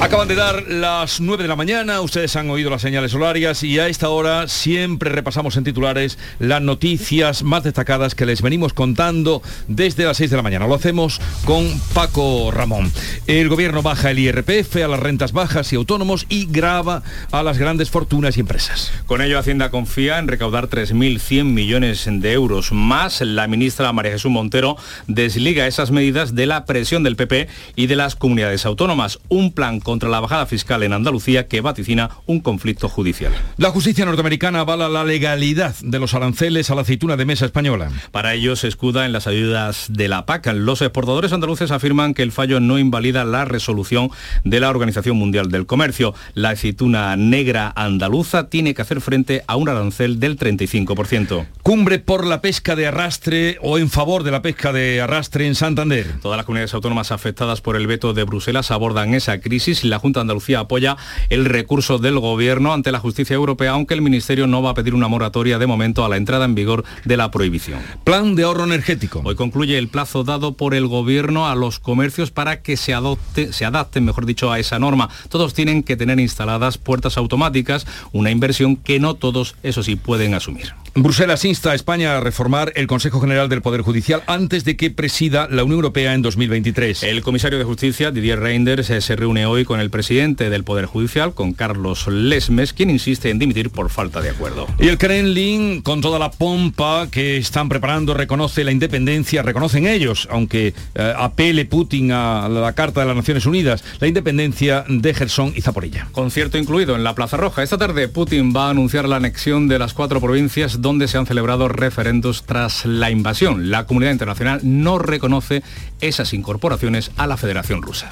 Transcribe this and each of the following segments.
Acaban de dar las 9 de la mañana, ustedes han oído las señales horarias y a esta hora siempre repasamos en titulares las noticias más destacadas que les venimos contando desde las 6 de la mañana. Lo hacemos con Paco Ramón. El gobierno baja el IRPF a las rentas bajas y autónomos y grava a las grandes fortunas y empresas. Con ello Hacienda confía en recaudar 3.100 millones de euros más. La ministra María Jesús Montero desliga esas medidas de la presión del PP y de las comunidades autónomas. Un plan contra la bajada fiscal en Andalucía que vaticina un conflicto judicial. La justicia norteamericana avala la legalidad de los aranceles a la aceituna de mesa española. Para ello se escuda en las ayudas de la PAC. Los exportadores andaluces afirman que el fallo no invalida la resolución de la Organización Mundial del Comercio. La aceituna negra andaluza tiene que hacer frente a un arancel del 35%. Cumbre por la pesca de arrastre o en favor de la pesca de arrastre en Santander. Todas las comunidades autónomas afectadas por el veto de Bruselas abordan esa crisis la Junta de Andalucía apoya el recurso del Gobierno ante la justicia europea, aunque el Ministerio no va a pedir una moratoria de momento a la entrada en vigor de la prohibición. Plan de ahorro energético. Hoy concluye el plazo dado por el Gobierno a los comercios para que se, adopte, se adapten, mejor dicho, a esa norma. Todos tienen que tener instaladas puertas automáticas, una inversión que no todos, eso sí, pueden asumir. Bruselas insta a España a reformar el Consejo General del Poder Judicial antes de que presida la Unión Europea en 2023. El comisario de Justicia, Didier Reinders, se reúne hoy con el presidente del Poder Judicial, con Carlos Lesmes, quien insiste en dimitir por falta de acuerdo. Y el Kremlin, con toda la pompa que están preparando, reconoce la independencia, reconocen ellos, aunque eh, apele Putin a la Carta de las Naciones Unidas, la independencia de Gerson y Zaporilla. Concierto incluido en la Plaza Roja. Esta tarde Putin va a anunciar la anexión de las cuatro provincias donde se han celebrado referendos tras la invasión. La comunidad internacional no reconoce esas incorporaciones a la Federación Rusa.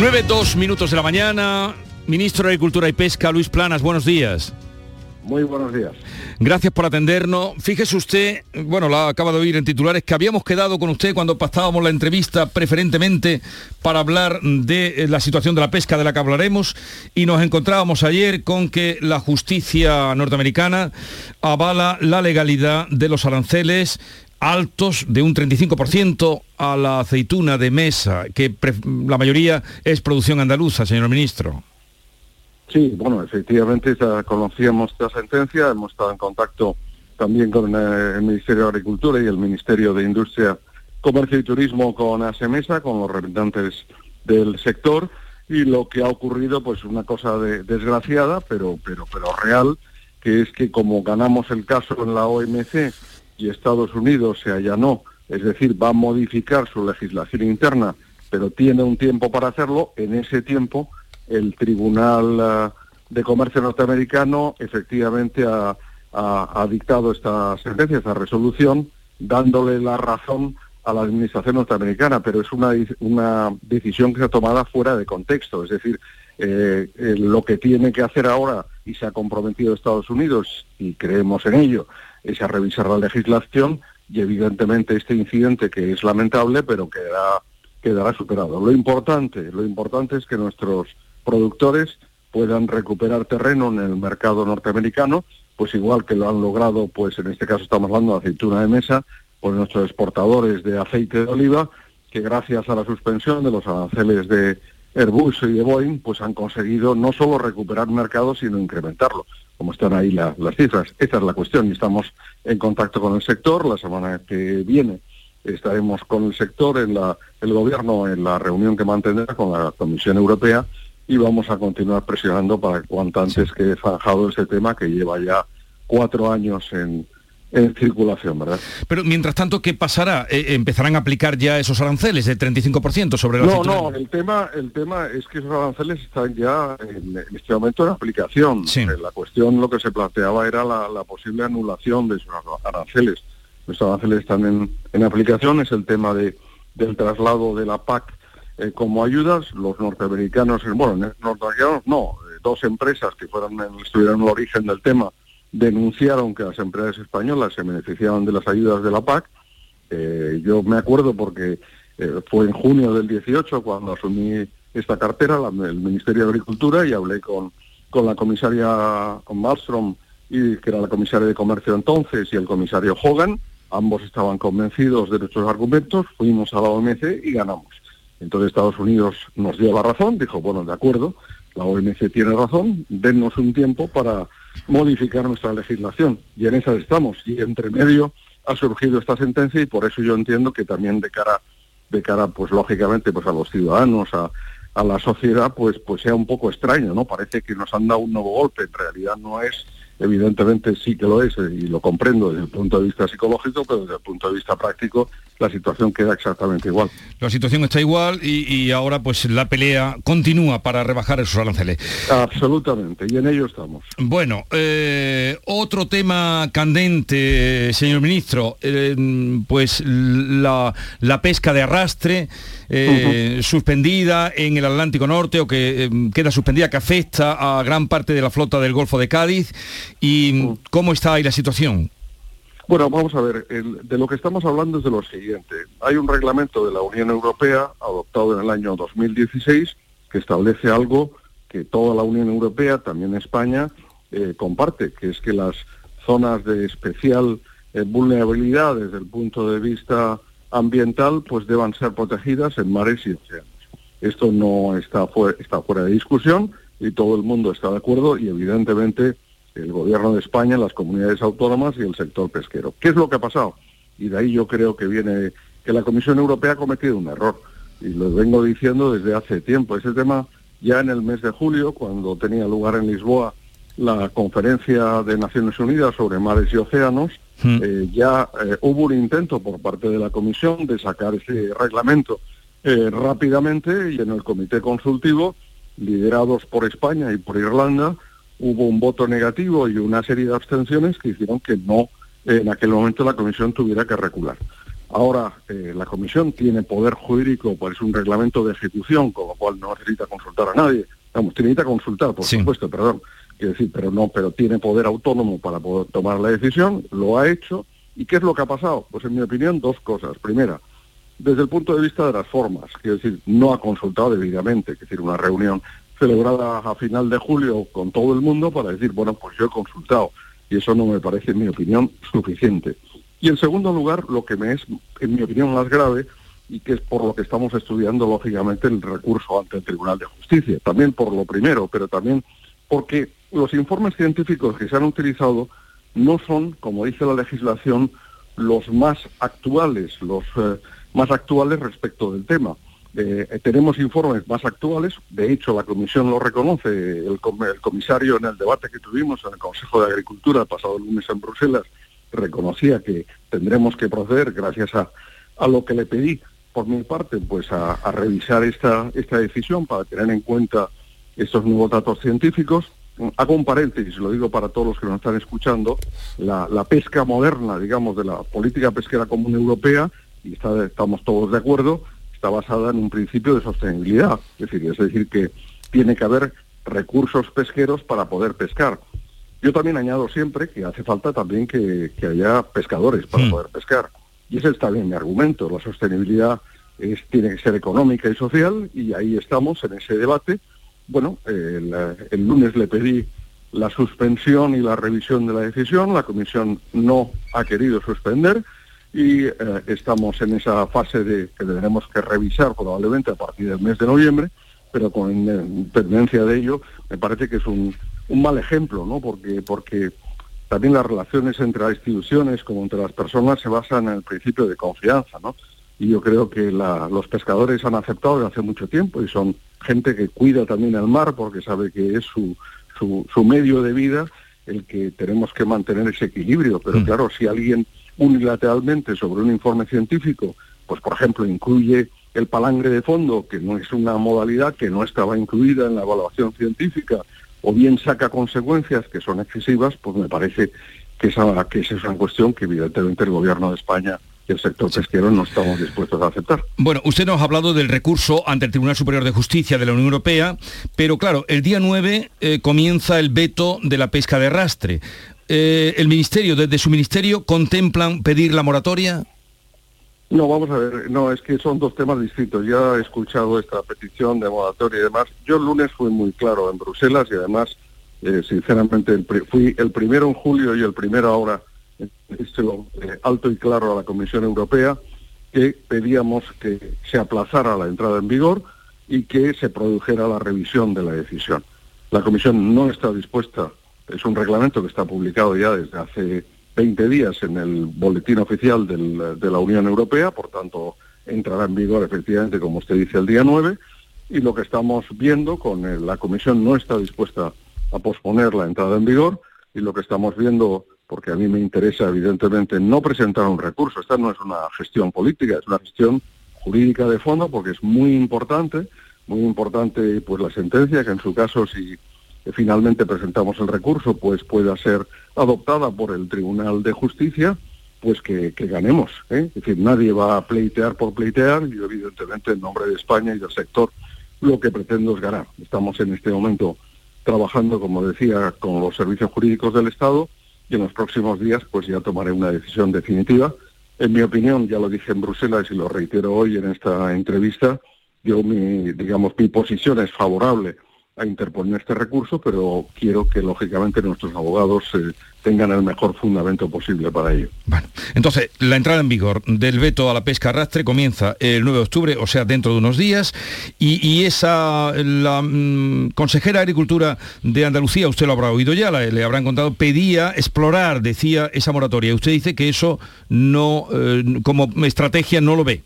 Nueve, dos minutos de la mañana. Ministro de Agricultura y Pesca, Luis Planas, buenos días. Muy buenos días. Gracias por atendernos. Fíjese usted, bueno, la acaba de oír en titulares, que habíamos quedado con usted cuando pasábamos la entrevista preferentemente para hablar de eh, la situación de la pesca de la que hablaremos y nos encontrábamos ayer con que la justicia norteamericana avala la legalidad de los aranceles altos de un 35% a la aceituna de mesa, que la mayoría es producción andaluza, señor ministro. Sí, bueno, efectivamente ya conocíamos esta sentencia, hemos estado en contacto también con eh, el Ministerio de Agricultura y el Ministerio de Industria, Comercio y Turismo con ASEMESA, con los representantes del sector, y lo que ha ocurrido, pues una cosa desgraciada, pero, pero, pero real, que es que como ganamos el caso en la OMC y Estados Unidos se allanó, es decir, va a modificar su legislación interna, pero tiene un tiempo para hacerlo, en ese tiempo el Tribunal eh, de Comercio norteamericano efectivamente ha, dictado esta sentencia, esta resolución, dándole la razón a la Administración norteamericana, pero es una, una decisión que se ha tomado fuera de contexto. Es decir, eh, lo que tiene que hacer ahora, y se ha comprometido Estados Unidos, y creemos en ello, es revisar la legislación y evidentemente este incidente que es lamentable, pero quedará, quedará superado. Lo importante, lo importante es que nuestros productores puedan recuperar terreno en el mercado norteamericano, pues igual que lo han logrado, pues en este caso estamos hablando de aceituna de mesa, pues nuestros exportadores de aceite de oliva, que gracias a la suspensión de los aranceles de Airbus y de Boeing, pues han conseguido no solo recuperar mercado, sino incrementarlo, como están ahí las cifras. Esta es la cuestión y estamos en contacto con el sector. La semana que viene estaremos con el sector, en la, el gobierno, en la reunión que mantendrá con la Comisión Europea y vamos a continuar presionando para que cuanto antes quede zanjado ese tema que lleva ya cuatro años en, circulación, ¿verdad? Pero mientras tanto, ¿qué pasará? Eh, ¿Empezarán a aplicar ya esos aranceles del 35% sobre la No, no, el tema, el tema es que esos aranceles están ya en, este momento en aplicación. Eh, la cuestión, lo que se planteaba era la, posible anulación de esos aranceles. Los aranceles están en, en aplicación, es el tema de, del traslado de la PAC eh, como ayudas, los norteamericanos, bueno, norteamericanos no, dos empresas que fueron, estuvieron en el origen del tema, denunciaron que las empresas españolas se beneficiaban de las ayudas de la PAC. Eh, yo me acuerdo porque eh, fue en junio del 18 cuando asumí esta cartera, el Ministerio de Agricultura, y hablé con, con la comisaria Malmström, y, que era la comisaria de Comercio entonces, y el comisario Hogan. Ambos estaban convencidos de nuestros argumentos, fuimos a la OMC y ganamos. Entonces Estados Unidos nos dio la razón, dijo, bueno, de acuerdo, la OMC tiene razón, dennos un tiempo para modificar nuestra legislación. Y en esa estamos. Y entre medio ha surgido esta sentencia y por eso yo entiendo que también de cara, de cara pues lógicamente, pues a los ciudadanos, a, a la sociedad, pues, pues sea un poco extraño, ¿no? Parece que nos han dado un nuevo golpe, en realidad no es evidentemente sí que lo es y lo comprendo desde el punto de vista psicológico, pero desde el punto de vista práctico la situación queda exactamente igual. La situación está igual y, ahora pues la pelea continúa para rebajar esos aranceles. Absolutamente, y en ello estamos. Bueno, eh, otro tema candente, señor ministro, eh, pues la, pesca de arrastre suspendida en el Atlántico Norte o que queda suspendida, que afecta a gran parte de la flota del Golfo de Cádiz ¿Y cómo está ahí la situación? Bueno, vamos a ver, de lo que estamos hablando es de lo siguiente. Hay un reglamento de la Unión Europea adoptado en el año 2016 que establece algo que toda la Unión Europea, también España, eh, comparte, que es que las zonas de especial eh, vulnerabilidad desde el punto de vista ambiental pues deban ser protegidas en mares y océanos. Esto no está, está fuera de discusión y todo el mundo está de acuerdo y evidentemente el gobierno de España, las comunidades autónomas y el sector pesquero. ¿Qué es lo que ha pasado? Y de ahí yo creo que viene que la Comisión Europea ha cometido un error. Y lo vengo diciendo desde hace tiempo. Ese tema ya en el mes de julio, cuando tenía lugar en Lisboa la conferencia de Naciones Unidas sobre mares y océanos, hmm. eh, ya eh, hubo un intento por parte de la Comisión de sacar ese reglamento eh, rápidamente y en el comité consultivo, liderados por España y por Irlanda, hubo un voto negativo y una serie de abstenciones que hicieron que no en aquel momento la comisión tuviera que recular. Ahora, eh, la comisión tiene poder jurídico, pues un reglamento de ejecución, con lo cual no necesita consultar a nadie. Vamos, necesita consultar, por supuesto, perdón. Quiero decir, pero no, pero tiene poder autónomo para poder tomar la decisión, lo ha hecho. ¿Y qué es lo que ha pasado? Pues en mi opinión, dos cosas. Primera, desde el punto de vista de las formas, quiero decir, no ha consultado debidamente, es decir, una reunión celebrada a final de julio con todo el mundo para decir, bueno, pues yo he consultado y eso no me parece, en mi opinión, suficiente. Y en segundo lugar, lo que me es, en mi opinión, más grave y que es por lo que estamos estudiando, lógicamente, el recurso ante el Tribunal de Justicia. También por lo primero, pero también porque los informes científicos que se han utilizado no son, como dice la legislación, los más actuales, los eh, más actuales respecto del tema. Eh, tenemos informes más actuales, de hecho la Comisión lo reconoce, el, comisario en el debate que tuvimos en el Consejo de Agricultura el pasado lunes en Bruselas reconocía que tendremos que proceder, gracias a, lo que le pedí por mi parte, pues a, revisar esta, esta decisión para tener en cuenta estos nuevos datos científicos. Hago un paréntesis, lo digo para todos los que nos están escuchando, la, pesca moderna, digamos, de la política pesquera común europea, y estamos todos de acuerdo, está basada en un principio de sostenibilidad, es decir, es decir que tiene que haber recursos pesqueros para poder pescar. Yo también añado siempre que hace falta también que, haya pescadores para hmm. poder pescar. Y ese está bien mi argumento. La sostenibilidad es, tiene que ser económica y social y ahí estamos en ese debate. Bueno, el lunes le pedí la suspensión y la revisión de la decisión. La Comisión no ha querido suspender y eh, estamos en esa fase de que tendremos que revisar probablemente a partir del mes de noviembre, pero con independencia de ello me parece que es un, un mal ejemplo, ¿no? Porque, porque también las relaciones entre las instituciones como entre las personas se basan en el principio de confianza, ¿no? Y yo creo que los pescadores han aceptado desde hace mucho tiempo y son gente que cuida también el mar porque sabe que es su, su, su medio de vida el que tenemos que mantener ese equilibrio. Pero mm. claro, si alguien unilateralmente sobre un informe científico, pues por ejemplo incluye el palangre de fondo, que no es una modalidad que no estaba incluida en la evaluación científica, o bien saca consecuencias que son excesivas, pues me parece que esa, que esa es una cuestión que evidentemente el gobierno de España el sector pesquero no estamos dispuestos a aceptar. Bueno, usted nos ha hablado del recurso ante el Tribunal Superior de Justicia de la Unión Europea, pero claro, el día 9 eh, comienza el veto de la pesca de arrastre. Eh, ¿El Ministerio, desde su Ministerio, contemplan pedir la moratoria? No, vamos a ver, no, es que son dos temas distintos. Ya he escuchado esta petición de moratoria y demás. Yo el lunes fui muy claro en Bruselas y además, eh, sinceramente, fui el primero en julio y el primero ahora, eh, alto y claro a la Comisión Europea, que pedíamos que se aplazara la entrada en vigor y que se produjera la revisión de la decisión. La Comisión no está dispuesta, es un reglamento que está publicado ya desde hace 20 días en el boletín oficial de la Unión Europea, por tanto entrará en vigor efectivamente, como usted dice, el día 9, y lo que estamos viendo con la Comisión no está dispuesta a posponer la entrada en vigor, y lo que estamos viendo, porque a mí me interesa evidentemente no presentar un recurso, esta no es una gestión política, es una gestión jurídica de fondo, porque es muy importante, muy importante pues la sentencia, que en su caso si finalmente presentamos el recurso, pues pueda ser adoptada por el Tribunal de Justicia, pues que, ganemos. ¿eh? Es decir, nadie va a pleitear por pleitear, y evidentemente en nombre de España y del sector lo que pretendo es ganar. Estamos en este momento trabajando, como decía, con los servicios jurídicos del Estado y en los próximos días pues ya tomaré una decisión definitiva. En mi opinión, ya lo dije en Bruselas y lo reitero hoy en esta entrevista, yo mi, digamos, mi posición es favorable a interponer este recurso, pero quiero que lógicamente nuestros abogados eh, tengan el mejor fundamento posible para ello. Bueno, entonces la entrada en vigor del veto a la pesca arrastre comienza el 9 de octubre, o sea, dentro de unos días, y, esa, la mm, consejera de Agricultura de Andalucía, usted lo habrá oído ya, le habrán contado, pedía explorar, decía, esa moratoria. Usted dice que eso no, eh, como estrategia no lo ve.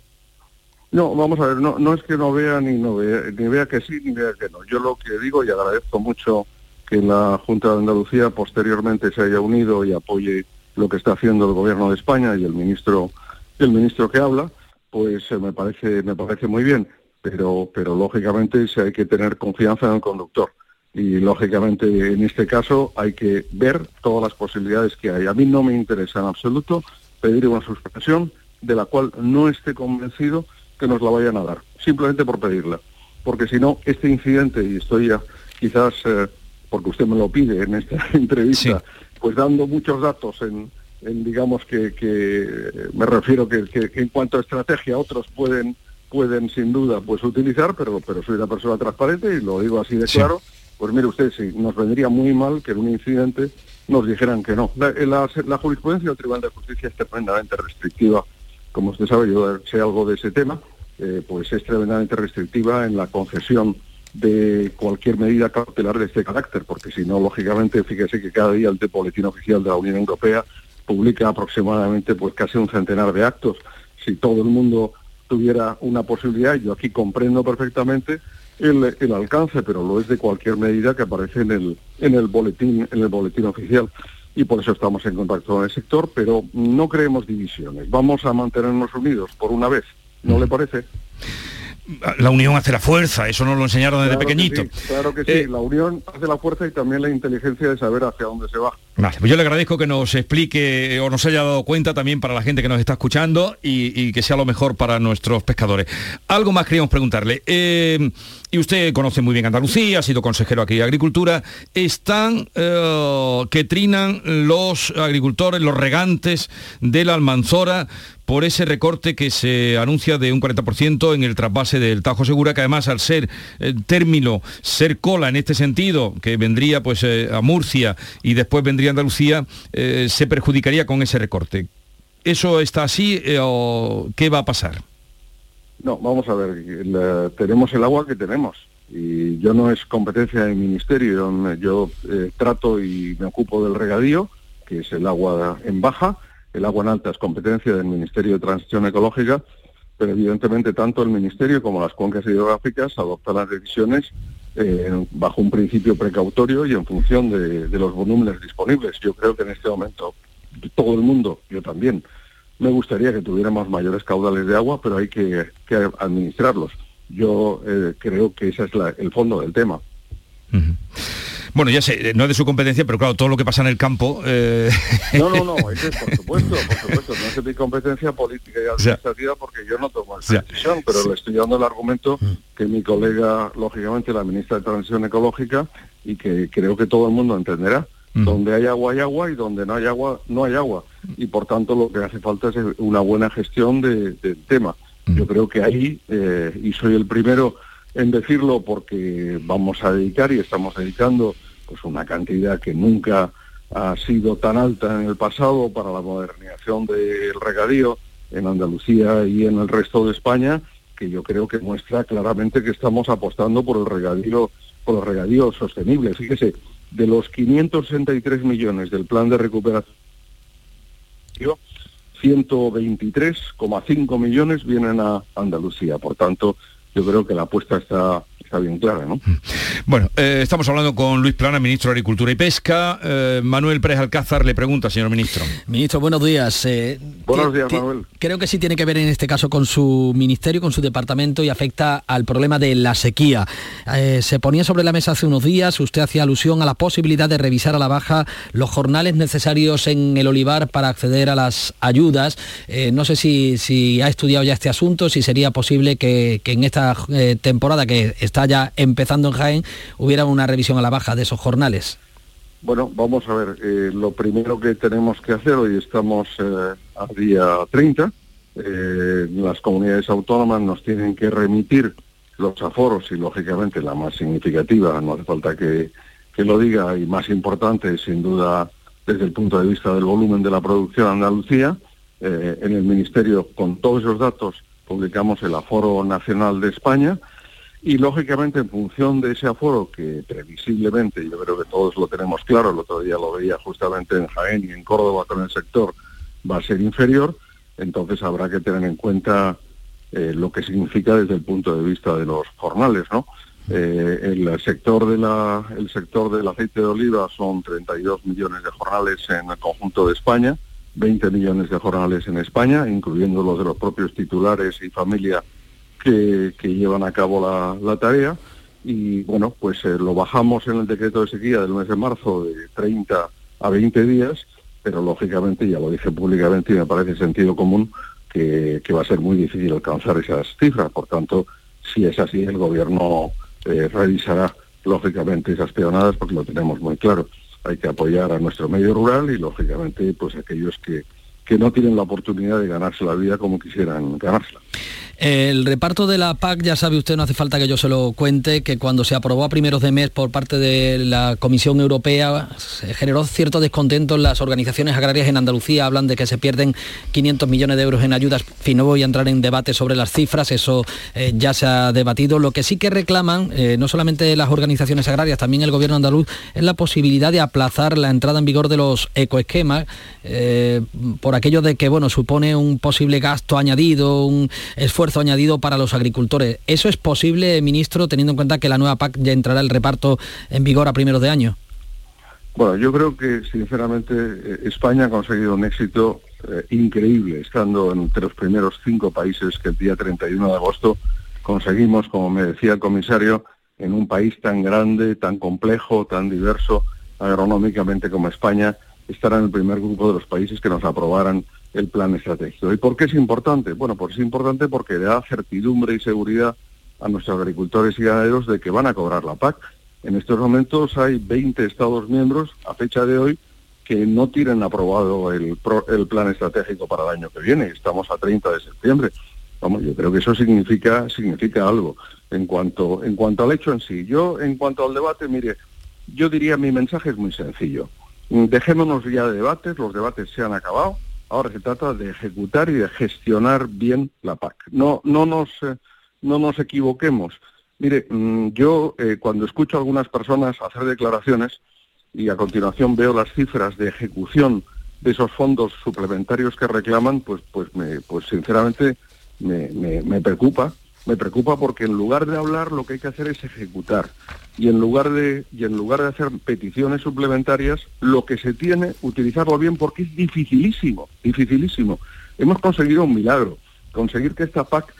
No, vamos a ver, no, no es que no vea ni no vea, ni vea que sí ni vea que no. Yo lo que digo y agradezco mucho que la Junta de Andalucía posteriormente se haya unido y apoye lo que está haciendo el gobierno de España y el ministro, el ministro que habla, pues eh, me parece, me parece muy bien. Pero, pero lógicamente sí hay que tener confianza en el conductor. Y lógicamente en este caso hay que ver todas las posibilidades que hay. A mí no me interesa en absoluto pedir una suspensión de la cual no esté convencido que nos la vayan a dar, simplemente por pedirla. Porque si no, este incidente, y estoy ya quizás, eh, porque usted me lo pide en esta entrevista, pues dando muchos datos en, digamos que, me refiero que, en cuanto a estrategia otros pueden pueden sin duda pues utilizar, pero, pero soy una persona transparente y lo digo así de claro, pues mire usted, sí, nos vendría muy mal que en un incidente nos dijeran que no. La, la jurisprudencia del Tribunal de Justicia es tremendamente restrictiva, como usted sabe, yo sé algo de ese tema, eh, pues es tremendamente restrictiva en la concesión de cualquier medida cautelar de este carácter, porque si no, lógicamente, fíjese que cada día el boletín oficial de la Unión Europea publica aproximadamente pues casi un centenar de actos. Si todo el mundo tuviera una posibilidad, yo aquí comprendo perfectamente el, el, alcance, pero lo es de cualquier medida que aparece en el, en el boletín, en el boletín oficial. Y por eso estamos en contacto con el sector, pero no creemos divisiones. Vamos a mantenernos unidos por una vez. ¿No le parece? la unión hace la fuerza, eso nos lo enseñaron desde pequeñito. claro que sí, eh, la unión hace la fuerza y también la inteligencia de saber hacia dónde se va. Vale, pues yo le agradezco que nos explique o nos haya dado cuenta también para la gente que nos está escuchando y, que sea lo mejor para nuestros pescadores. Algo más queríamos preguntarle. Eh, y usted conoce muy bien Andalucía, ha sido consejero aquí de Agricultura. Están eh, que trinan los agricultores, los regantes de la Almanzora por ese recorte que se anuncia de un 40% en el trasvase del Tajo Segura, que además al ser eh, término, ser cola en este sentido, que vendría pues eh, a Murcia y después vendría a Andalucía, se perjudicaría con ese recorte. ¿Eso está así o qué va a pasar? No, vamos a ver, tenemos el agua que tenemos y yo no es competencia del ministerio, yo trato y me ocupo del regadío, que es el agua en baja, el agua en alta es competencia del Ministerio de Transición Ecológica, pero evidentemente tanto el Ministerio como las cuencas hidrográficas adoptan las decisiones eh, bajo un principio precautorio y en función de, los volúmenes disponibles. Yo creo que en este momento todo el mundo, yo también, me gustaría que tuviéramos mayores caudales de agua, pero hay que, administrarlos. Yo eh, creo que ese es el fondo del tema. Bueno, ya sé, no es de su competencia, pero claro, todo lo que pasa en el campo... Eh, no, no, no, es, por supuesto, por supuesto, no es de mi competencia política y administrativa porque yo no tomo esa decisión, pero le estoy dando el argumento que mi colega, lógicamente, la ministra de Transición Ecológica, y que creo que todo el mundo entenderá, mm. donde hay agua hay agua y donde no hay agua no hay agua. Y por tanto lo que hace falta es una buena gestión del tema. Mm. Yo creo que ahí, eh, y soy el primero en decirlo porque vamos a dedicar y estamos dedicando pues una cantidad que nunca ha sido tan alta en el pasado para la modernización del regadío en Andalucía y en el resto de España, que yo creo que muestra claramente que estamos apostando por el regadío, por el regadío sostenible. Fíjese, de los 563 millones del plan de recuperación, 123,5 millones vienen a Andalucía. Por tanto, yo creo que la apuesta está está bien clara, ¿no? Bueno, eh, estamos hablando con Luis Plana, ministro de Agricultura y Pesca. Eh, Manuel Pérez Alcázar le pregunta, señor ministro. Ministro, buenos días. Eh, buenos días, Manuel. Creo que sí tiene que ver en este caso con su ministerio, con su departamento y afecta al problema de la sequía. se ponía sobre la mesa hace unos días, usted hacía alusión a la posibilidad de revisar a la baja los jornales necesarios en el olivar para acceder a las ayudas. no sé si, si, ha estudiado ya este asunto, si sería posible que, que en esta temporada que está ya empezando en Jaén, hubiera una revisión a la baja de esos jornales? Bueno, vamos a ver, eh, lo primero que tenemos que hacer, hoy estamos eh, a día 30, eh, las comunidades autónomas nos tienen que remitir los aforos y lógicamente la más significativa, no hace falta que, que lo diga, y más importante sin duda desde el punto de vista del volumen de la producción Andalucía, en el Ministerio con todos esos datos publicamos el aforo nacional de España, y lógicamente en función de ese aforo que previsiblemente, yo creo que todos lo tenemos claro, el otro día lo veía justamente en Jaén y en Córdoba con el sector, va a ser inferior, entonces habrá que tener en cuenta eh, lo que significa desde el punto de vista de los jornales, ¿no? Eh, el sector de la, el sector del aceite de oliva son 32 millones de jornales en el conjunto de España, 20 millones de jornales en España, incluyendo los de los propios titulares y familia que, llevan a cabo la, tarea y bueno, pues eh, lo bajamos en el decreto de sequía del mes de marzo de 30 a 20 días, pero lógicamente, ya lo dije públicamente y me parece sentido común, que, va a ser muy difícil alcanzar esas cifras. Por tanto, si es así, el gobierno eh, revisará lógicamente esas peonadas porque lo tenemos muy claro. Hay que apoyar a nuestro medio rural y lógicamente pues aquellos que, que no tienen la oportunidad de ganarse la vida como quisieran ganársela. El reparto de la PAC, ya sabe usted, no hace falta que yo se lo cuente, que cuando se aprobó a primeros de mes por parte de la Comisión Europea, generó cierto descontento en las organizaciones agrarias en Andalucía, hablan de que se pierden 500 millones de euros en ayudas, fin, no voy a entrar en debate sobre las cifras, eso eh, ya se ha debatido. Lo que sí que reclaman, eh, no solamente las organizaciones agrarias, también el gobierno andaluz, es la posibilidad de aplazar la entrada en vigor de los ecoesquemas, eh, por aquello de que, bueno, supone un posible gasto añadido, un esfuerzo añadido para los agricultores. ¿Eso es posible, ministro, teniendo en cuenta que la nueva PAC ya entrará el reparto en vigor a primeros de año? Bueno, yo creo que sinceramente eh, España ha conseguido un éxito eh, increíble, estando entre los primeros cinco países que el día 31 de agosto conseguimos, como me decía el comisario, en un país tan grande, tan complejo, tan diverso agronómicamente como España, estar en el primer grupo de los países que nos aprobaran el plan estratégico. ¿Y por qué es importante? Bueno, pues es importante porque da certidumbre y seguridad a nuestros agricultores y ganaderos de que van a cobrar la PAC. En estos momentos hay 20 Estados miembros, a fecha de hoy, que no tienen aprobado el, el plan estratégico para el año que viene. Estamos a 30 de septiembre. Vamos, yo creo que eso significa, significa algo. En cuanto, en cuanto al hecho en sí, yo en cuanto al debate, mire, yo diría mi mensaje es muy sencillo. Dejémonos ya de debates, los debates se han acabado, Ahora se trata de ejecutar y de gestionar bien la PAC. No, no, nos, eh, no nos equivoquemos. Mire, mm, yo eh, cuando escucho a algunas personas hacer declaraciones y a continuación veo las cifras de ejecución de esos fondos suplementarios que reclaman, pues, pues, me, pues sinceramente me, me preocupa me preocupa porque en lugar de hablar lo que hay que hacer es ejecutar y en lugar de y en lugar de hacer peticiones suplementarias lo que se tiene utilizarlo bien porque es dificilísimo dificilísimo hemos conseguido un milagro conseguir que esta PAC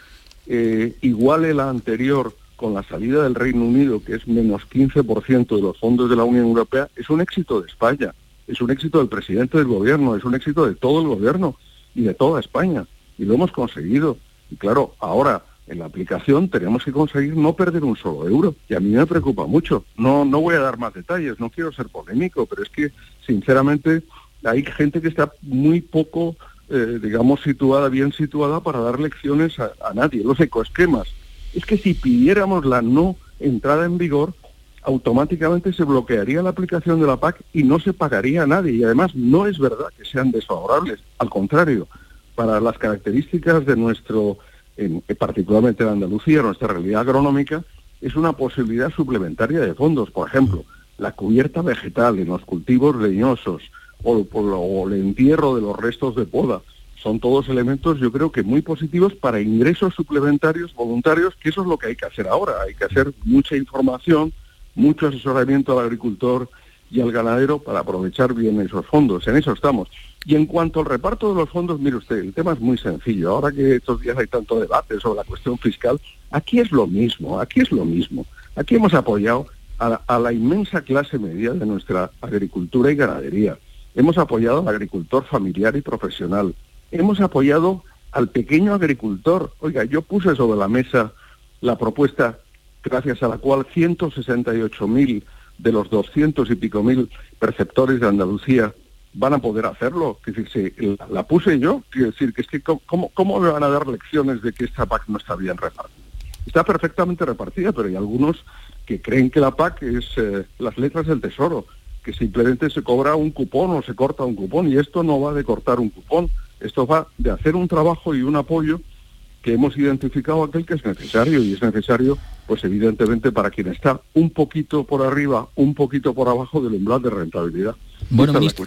eh, iguale la anterior con la salida del Reino Unido, que es menos 15% de los fondos de la Unión Europea, es un éxito de España, es un éxito del presidente del gobierno, es un éxito de todo el gobierno y de toda España. Y lo hemos conseguido. Y claro, ahora en la aplicación tenemos que conseguir no perder un solo euro. Y a mí me preocupa mucho. No, no voy a dar más detalles, no quiero ser polémico, pero es que, sinceramente, hay gente que está muy poco, eh, digamos, situada, bien situada para dar lecciones a, a nadie. Los ecoesquemas. Es que si pidiéramos la no entrada en vigor, automáticamente se bloquearía la aplicación de la PAC y no se pagaría a nadie. Y además no es verdad que sean desfavorables. Al contrario, para las características de nuestro en, particularmente en Andalucía, nuestra realidad agronómica, es una posibilidad suplementaria de fondos. Por ejemplo, la cubierta vegetal en los cultivos leñosos o, el entierro de los restos de poda. Son todos elementos, yo creo que muy positivos para ingresos suplementarios voluntarios, que eso es lo que hay que hacer ahora. Hay que hacer mucha información, mucho asesoramiento al agricultor y al ganadero para aprovechar bien esos fondos. En eso estamos. Y en cuanto al reparto de los fondos, mire usted, el tema es muy sencillo. Ahora que estos días hay tanto debate sobre la cuestión fiscal, aquí es lo mismo, aquí es lo mismo. Aquí hemos apoyado a la, inmensa clase media de nuestra agricultura y ganadería. Hemos apoyado al agricultor familiar y profesional. Hemos apoyado al pequeño agricultor. Oiga, yo puse sobre la mesa la propuesta gracias a la cual 168.000 de los 200 y pico mil perceptores de Andalucía van a poder hacerlo. Que decir, la, puse yo, quiero decir, que es que ¿cómo, ¿cómo me van a dar lecciones de que esta PAC no está bien repartida? Está perfectamente repartida, pero hay algunos que creen que la PAC es eh, las letras del tesoro, que simplemente se cobra un cupón o se corta un cupón, y esto no va de cortar un cupón, esto va de hacer un trabajo y un apoyo que hemos identificado aquel que es necesario, y es necesario, pues evidentemente, para quien está un poquito por arriba, un poquito por abajo del umbral de rentabilidad. Bueno, ministro,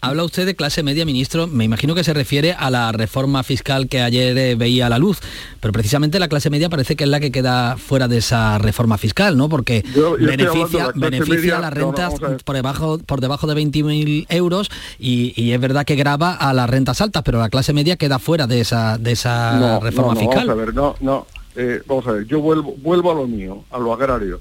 habla usted de clase media, ministro. Me imagino que se refiere a la reforma fiscal que ayer eh, veía la luz, pero precisamente la clase media parece que es la que queda fuera de esa reforma fiscal, ¿no? Porque beneficia, beneficia a las rentas por debajo, por debajo de 20.000 euros y, es verdad que graba a las rentas altas, pero la clase media queda fuera de esa, de esa reforma fiscal. Vamos a ver, no, no. Eh, vamos a ver, yo vuelvo, vuelvo a lo mío, a lo agrario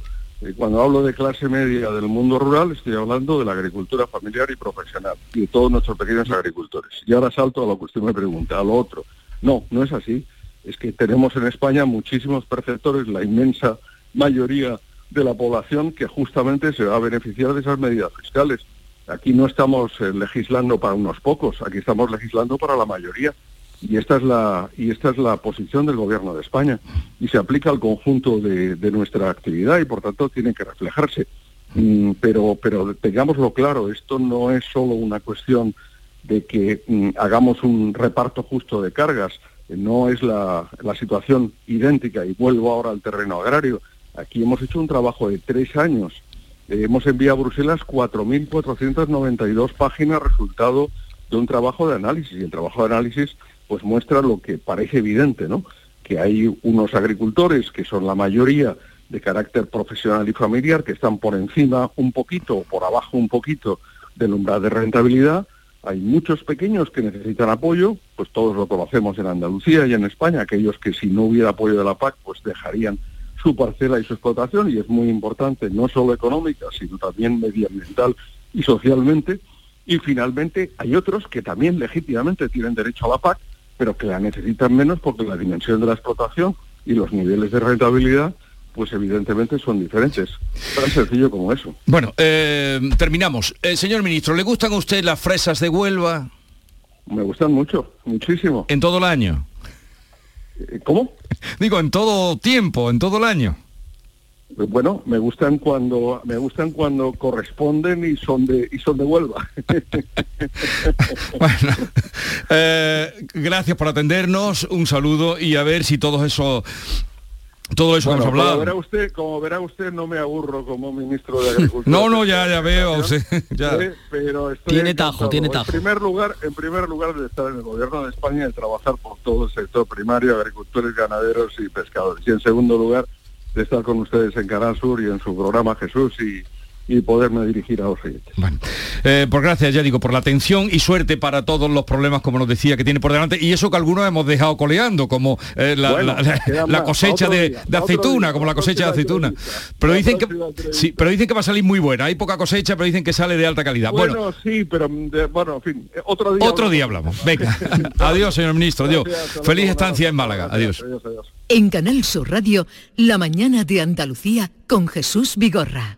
cuando hablo de clase media del mundo rural, estoy hablando de la agricultura familiar y profesional y de todos nuestros pequeños agricultores. Y ahora salto a lo que usted me pregunta, a lo otro. No, no es así. Es que tenemos en España muchísimos perceptores, la inmensa mayoría de la población que justamente se va a beneficiar de esas medidas fiscales. Aquí no estamos eh, legislando para unos pocos, aquí estamos legislando para la mayoría y esta es la y esta es la posición del gobierno de España y se aplica al conjunto de, nuestra actividad y por tanto tiene que reflejarse. Mm, pero pero tengámoslo claro esto no es solo una cuestión de que mm, hagamos un reparto justo de cargas no es la, la situación idéntica y vuelvo ahora al terreno agrario. Aquí hemos hecho un trabajo de tres años. Hemos enviado a Bruselas 4.492 páginas resultado de un trabajo de análisis y el trabajo de análisis pues muestra lo que parece evidente, ¿no? Que hay unos agricultores que son la mayoría de carácter profesional y familiar, que están por encima un poquito o por abajo un poquito del umbral de rentabilidad. Hay muchos pequeños que necesitan apoyo, pues todos lo conocemos en Andalucía y en España, aquellos que si no hubiera apoyo de la PAC, pues dejarían su parcela y su explotación, y es muy importante, no solo económica, sino también medioambiental y socialmente. Y finalmente hay otros que también legítimamente tienen derecho a la PAC, pero que la necesitan menos porque la dimensión de la explotación y los niveles de rentabilidad pues evidentemente son diferentes. Tan sencillo como eso. Bueno, eh, terminamos. Eh, señor ministro, ¿le gustan a usted las fresas de Huelva? Me gustan mucho, muchísimo. ¿En todo el año? Eh, ¿Cómo? Digo, en todo tiempo, en todo el año. Bueno, me gustan cuando me gustan cuando corresponden y son de y son de Huelva. bueno, eh, gracias por atendernos, un saludo y a ver si todo eso todo eso hemos hablado. Como verá usted, como verá usted, no me aburro como ministro de Agricultura. no, no, ya, ya veo. ya. Pero tiene tajo, tiene tajo. En primer lugar, en primer lugar de estar en el gobierno de España y de trabajar por todo el sector primario, agricultores, ganaderos y pescadores. Y en segundo lugar, de estar con ustedes en Canal Sur y en su programa Jesús y, y poderme dirigir a los oyentes. Bueno, eh, pues gracias, ya digo, por la atención y suerte para todos los problemas, como nos decía, que tiene por delante, y eso que algunos hemos dejado coleando, como eh, la, cosecha de, aceituna, como la cosecha de aceituna. Pero dicen que sí, pero dicen que va a salir muy buena, hay poca cosecha, pero dicen que sale de alta calidad. Bueno, sí, pero bueno, en fin, otro día. Otro día hablamos. Venga. adiós, señor ministro, adiós. Feliz estancia en Málaga. Adiós. En Canal Sur Radio, la mañana de Andalucía con Jesús Vigorra.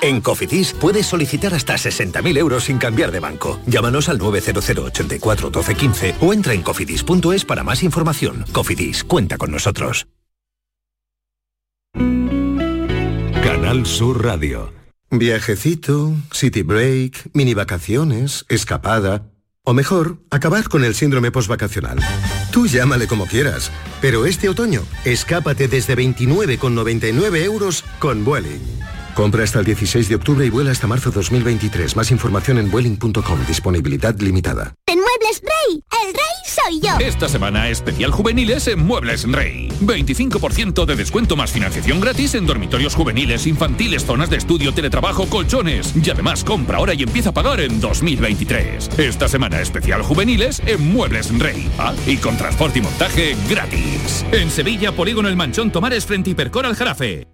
En Cofidis puedes solicitar hasta 60.000 euros sin cambiar de banco. Llámanos al 900 84 12 15 o entra en cofidis.es para más información. Cofidis, cuenta con nosotros. Canal Sur Radio. Viajecito, city break, mini vacaciones, escapada. O mejor, acabar con el síndrome postvacacional. Tú llámale como quieras, pero este otoño, escápate desde 29,99 euros con Vueling. Compra hasta el 16 de octubre y vuela hasta marzo 2023. Más información en Vueling.com. Disponibilidad limitada. En Muebles Rey, el rey soy yo. Esta semana especial juveniles en Muebles Rey. 25% de descuento más financiación gratis en dormitorios juveniles, infantiles, zonas de estudio, teletrabajo, colchones. Y además compra ahora y empieza a pagar en 2023. Esta semana especial juveniles en Muebles Rey. Ah, y con transporte y montaje gratis. En Sevilla, Polígono El Manchón Tomares frente Hipercor al Jarafe.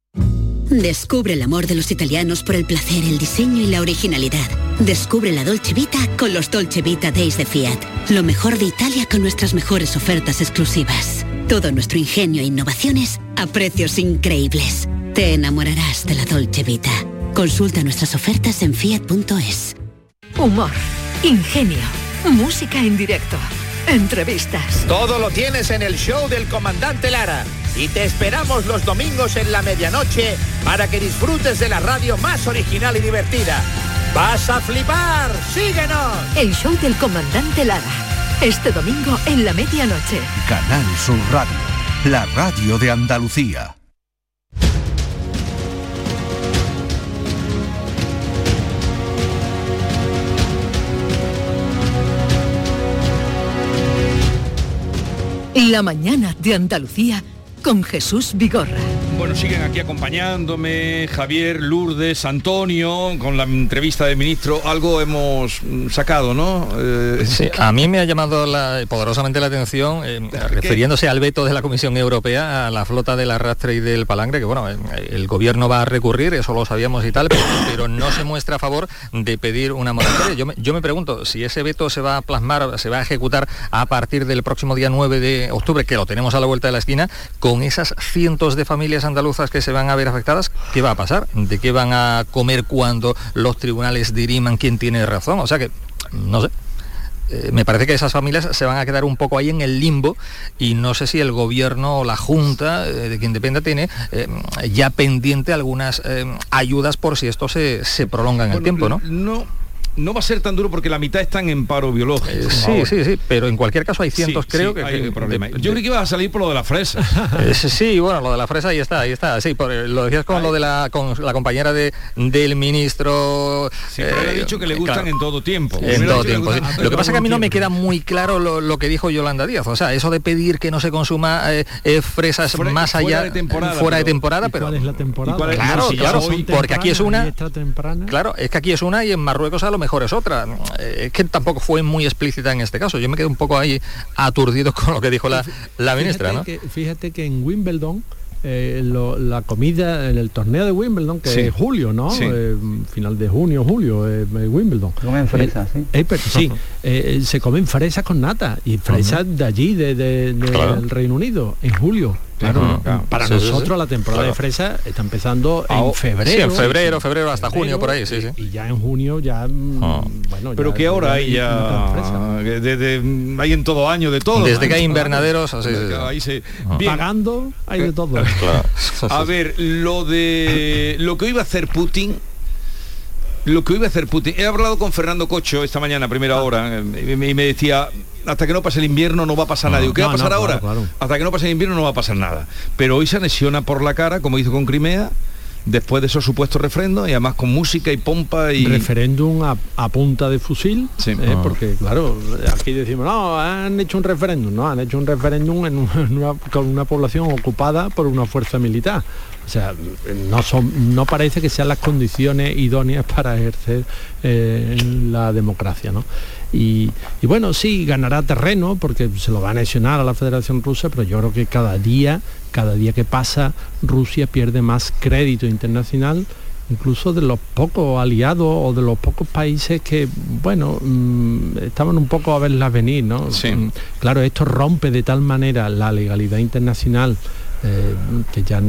Descubre el amor de los italianos por el placer, el diseño y la originalidad. Descubre la Dolce Vita con los Dolce Vita Days de Fiat. Lo mejor de Italia con nuestras mejores ofertas exclusivas. Todo nuestro ingenio e innovaciones a precios increíbles. Te enamorarás de la Dolce Vita. Consulta nuestras ofertas en fiat.es. Humor, ingenio, música en directo, entrevistas. Todo lo tienes en el show del comandante Lara y te esperamos los domingos en la medianoche para que disfrutes de la radio más original y divertida. ¡Vas a flipar! ¡Síguenos! El show del comandante Lara. Este domingo en la medianoche. Canal Sur Radio, la radio de Andalucía. La mañana de Andalucía con Jesús Vigorra. Bueno, siguen aquí acompañándome Javier, Lourdes, Antonio, con la entrevista del ministro. Algo hemos sacado, ¿no? Eh, sí, a mí me ha llamado poderosamente la atención, eh, refiriéndose al veto de la Comisión Europea a la flota del arrastre y del palangre, que bueno, eh, el gobierno va a recurrir, eso lo sabíamos y tal, pero, no se muestra a favor de pedir una moratoria. Yo me, yo me pregunto si ese veto se va a plasmar, se va a ejecutar a partir del próximo día 9 de octubre, que lo tenemos a la vuelta de la esquina, con esas cientos de familias andaluzas que se van a ver afectadas, ¿qué va a pasar? ¿De qué van a comer cuando los tribunales diriman quién tiene razón? O sea que, no sé. eh, me parece que esas familias se van a quedar un poco ahí en el limbo y no sé si el gobierno o la Junta, eh, de quien dependa, tiene eh, ya pendiente algunas ayudas por si esto se, se prolonga en el tiempo, ¿no? No, no va a ser tan duro porque la mitad están en paro biológico. Eh, sí, sí, sí, pero en cualquier caso hay cientos, creo que, hay problema. Yo creo que ibas a salir por lo de la fresa. Eh, sí, bueno, lo de la fresa ahí está, ahí está. Sí, lo decías con lo de la con la compañera de, del ministro. Sí, eh, ha dicho que le gustan en todo tiempo. En todo tiempo. Lo que pasa es que a mí no me queda muy claro lo, que dijo Yolanda Díaz. O sea, eso de pedir que no se consuma fresas más allá fuera de temporada, fuera de temporada pero ¿cuál es la temporada? claro, claro, porque aquí es una. Claro, es que aquí es una y en Marruecos a lo mejor es otra. Eh, es que tampoco fue muy explícita en este caso. Yo me quedé un poco ahí aturdido con lo que dijo la, la ministra. Fíjate, que, fíjate que en Wimbledon eh, la comida en el torneo de Wimbledon, que es julio, ¿no? Eh, final de junio, julio, Wimbledon. Comen fresas, sí. se comen fresas con nata y fresas de allí, de, del Reino Unido, en julio. Claro, para nosotros la temporada de fresa está empezando en febrero. Sí, en febrero, febrero hasta junio por ahí, sí, sí. Y ya en junio ya, mm, ah. bueno. Pero que ahora hay ya, hay en todo año de todo. Desde que hay invernaderos, así, ahí se, ah. pagando, hay de todo. A ver, lo de lo que iba a hacer Putin lo que iba a hacer Putin. He hablado con Fernando Cocho esta mañana, primera ah. hora, y me decía, hasta que no pase el invierno no va a pasar nada. ¿Qué va a pasar ahora? Hasta que no pase el invierno no va a pasar nada. Pero hoy se anexiona por la cara, como hizo con Crimea, después de esos supuestos refrendos y además con música y pompa y referéndum a, punta de fusil sí. ¿eh? porque claro aquí decimos no han hecho un referéndum no han hecho un referéndum en con una población ocupada por una fuerza militar o sea, no, son, no parece que sean las condiciones idóneas para ejercer eh, la democracia. ¿no? Y, bueno, sí, ganará terreno porque se lo va a anexionar a la Federación Rusa, pero yo creo que cada día, cada día que pasa, Rusia pierde más crédito internacional incluso de los pocos aliados o de los pocos países que, bueno, mm, estaban un poco a verla venir, ¿no? Mm, claro, esto rompe de tal manera la legalidad internacional eh, que ya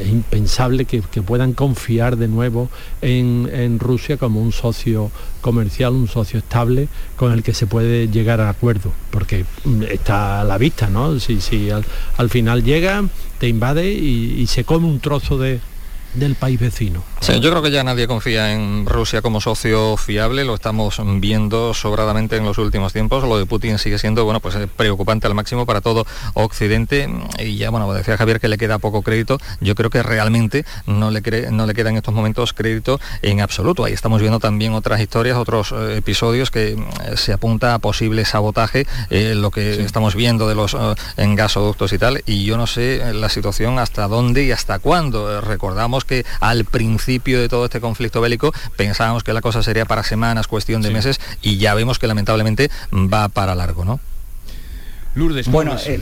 es impensable que, puedan confiar de nuevo en, Rusia como un socio comercial, un socio estable con el que se puede llegar a acuerdo, porque mm, está a la vista, ¿no? Si al, final llega, te invade y se come un trozo de, del país vecino. Sí, yo creo que ya nadie confía en Rusia como socio fiable, lo estamos viendo sobradamente en los últimos tiempos. Lo de Putin sigue siendo bueno, pues, eh, preocupante al máximo para todo Occidente. Y ya, bueno, decía Javier que le queda poco crédito. Yo creo que realmente no le, no le queda en estos momentos crédito en absoluto. Ahí estamos viendo también otras historias, otros eh, episodios que mm, se apunta a posible sabotaje, eh, lo que estamos viendo de los en gasoductos y tal. Y yo no sé la situación hasta dónde y hasta cuándo. recordamos que al principio de todo este conflicto bélico pensábamos que la cosa sería para semanas, cuestión de meses, y ya vemos que lamentablemente va para largo, ¿no? Lourdes, bueno, eh,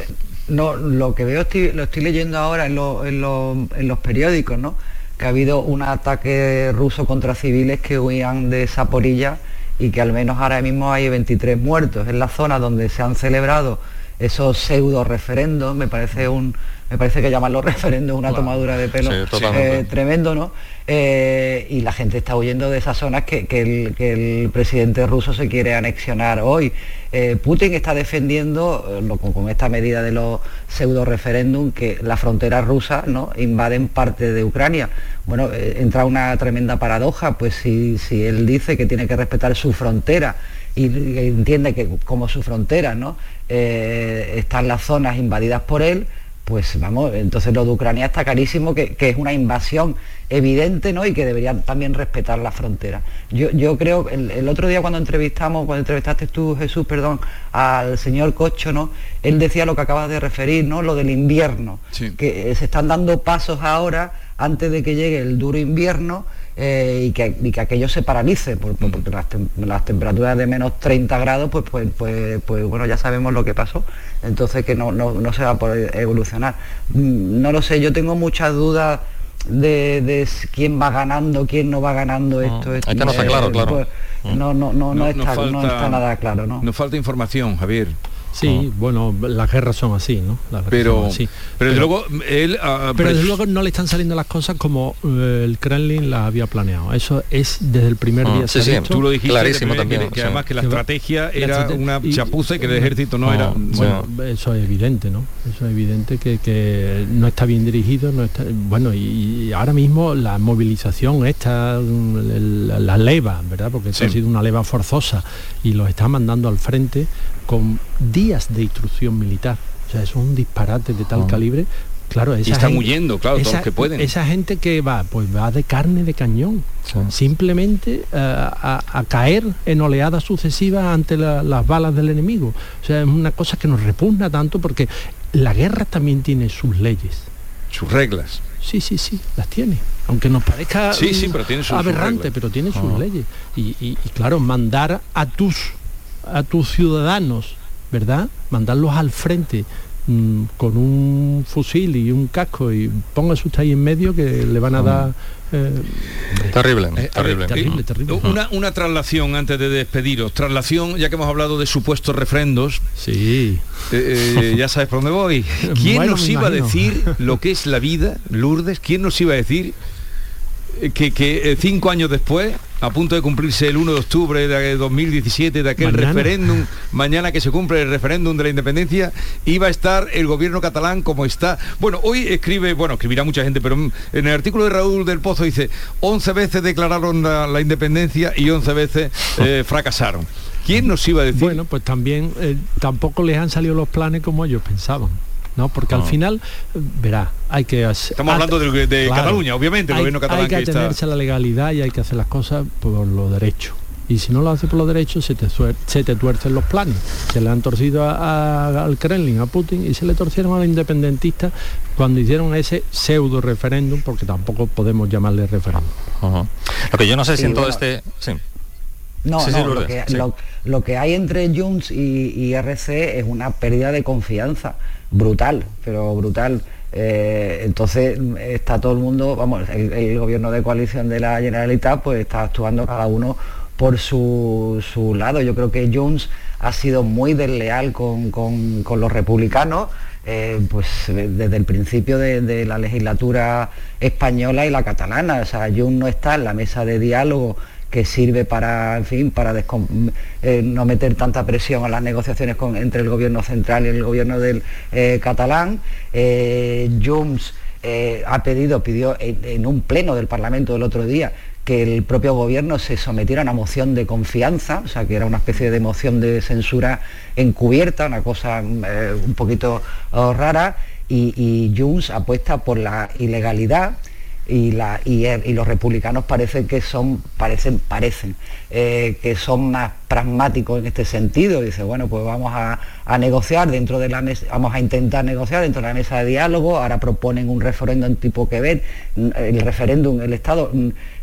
no, lo que veo lo estoy leyendo ahora en, los periódicos, ¿no? Que ha habido un ataque ruso contra civiles que huían de Zaporilla y que al menos ahora mismo hay 23 muertos. en la zona donde se han celebrado esos pseudo referendos, me parece un, me parece que llamarlo referéndum una tomadura de pelo eh, tremendo, ¿no? Eh, y la gente está huyendo de esas zonas que, el, presidente ruso se quiere anexionar hoy. Eh, Putin está defendiendo con, esta medida de los pseudo referéndum que la frontera rusa ¿no? invaden parte de Ucrania. Bueno, entra una tremenda paradoja, pues si, si él dice que tiene que respetar su frontera y, entiende que como su frontera ¿no? están las zonas invadidas por él, pues vamos, entonces lo de Ucrania está carísimo, que, es una invasión evidente, ¿no? Y que deberían también respetar la frontera. Yo, yo creo, el, el, otro día cuando entrevistamos, cuando entrevistaste tú, Jesús, perdón, al señor Cocho, ¿no? Él decía lo que acabas de referir, ¿no? Lo del invierno, que se están dando pasos ahora antes de que llegue el duro invierno eh, y, que, aquello se paralice, porque las, temperaturas de menos 30 grados, pues, pues, pues, pues, bueno, ya sabemos lo que pasó, entonces que no, se va a poder evolucionar. Mm, no lo sé, yo tengo muchas dudas de, quién va ganando, quién no va ganando esto. esto no está claro, claro. no, no, no, no, está, no está nada claro, ¿no? Nos falta información, Javier. Sí, bueno, las guerras son así, ¿no? Las Pero, son así. pero, desde luego él... ah, Pero desde luego no le están saliendo las cosas como eh, el Kremlin las había planeado. Eso es desde el primer Ah, día. sí, se ha sí. Tú lo dijiste Clarísimo también, que, que sí. además que la estrategia la era una chapuza y que el ejército no, era... bueno, eso es evidente, ¿no? Eso es evidente que, que no está bien dirigido, no está bueno y, y ahora mismo la movilización esta, mm, la, la leva, ¿verdad? Porque esto ha sido una leva forzosa y los está mandando al frente con días de instrucción militar. O sea, es un disparate de tal calibre. Claro, esa están gente- huyendo, claro, todos los que pueden. Esa gente que va, pues va de carne de cañón. Simplemente eh, a, a caer en oleadas sucesivas ante la- las balas del enemigo. O sea, es una cosa que nos repugna tanto porque la guerra también tiene sus leyes. Sus reglas. Sí, sí, sí, las tiene. Aunque nos parezca Sí, sí, pero tiene sus- aberrante, pero tiene sus leyes. Y, y- y claro, mandar a tus a tus ciudadanos, ¿verdad? Mandarlos al frente mm, con un fusil y un casco y póngase usted ahí en medio que le van a dar eh, Terrible, eh, terrible. terrible, terrible. Una, una traslación antes de despediros. Traslación, ya que hemos hablado de supuestos refrendos. Sí. ya sabes por dónde voy. ¿Quién Bueno, nos iba a decir lo que es la vida, Lourdes? ¿Quién nos iba a decir eh, que, que, eh, cinco años después, a punto de cumplirse el 1 de octubre de 2017, de aquel Mañana. referéndum, mañana que se cumple el referéndum de la independencia, iba a estar el gobierno catalán como está. Bueno, hoy escribe, bueno, escribirá mucha gente, pero en el artículo de Raúl del Pozo dice, 11 veces declararon la, la independencia y 11 veces eh, fracasaron. ¿Quién nos iba a decir? Bueno, pues también eh, tampoco les han salido los planes como ellos pensaban. ¿No? Porque al final, verá, hay que hacer... Estamos hablando de, de Cataluña, obviamente, el hay, gobierno catalán hay que que está... atenerse a la legalidad y hay que hacer las cosas por lo derecho. Y si no lo hace por lo derecho, se te, se te tuercen los planes. Se le han torcido a- a- al Kremlin, a Putin, y se le torcieron a los independentistas cuando hicieron ese pseudo referéndum, porque tampoco podemos llamarle referéndum. Lo que yo no sé si en todo bueno. este... Sí. No, Sí, sí, no, lo, que, sí. lo- lo que hay entre Junts y, y RC es una pérdida de confianza brutal, pero brutal. Eh, entonces está todo el mundo, vamos, el, gobierno de coalición de la Generalitat pues está actuando cada uno por su, su lado. Yo creo que Junts ha sido muy desleal con, con- los republicanos, eh, pues desde el principio de, de la legislatura española y la catalana. O sea, Junts no está en la mesa de diálogo que sirve para, en fin, para eh, no meter tanta presión a las negociaciones entre el gobierno central y el gobierno del eh, catalán. Eh, Junts eh, ha pedido, pidió en, un pleno del Parlamento el otro día que el propio gobierno se sometiera a una moción de confianza, o sea que era una especie de moción de censura encubierta, una cosa un poquito oh, rara, y, y Junts apuesta por la ilegalidad y, la, y, el- y los republicanos parecen que son, parecen, parecen eh, que son más pragmáticos en este sentido. Dice, bueno, pues vamos a, a negociar dentro de la mesa, vamos a intentar negociar dentro de la mesa de diálogo, ahora proponen un referéndum tipo Quebec, el referéndum, el Estado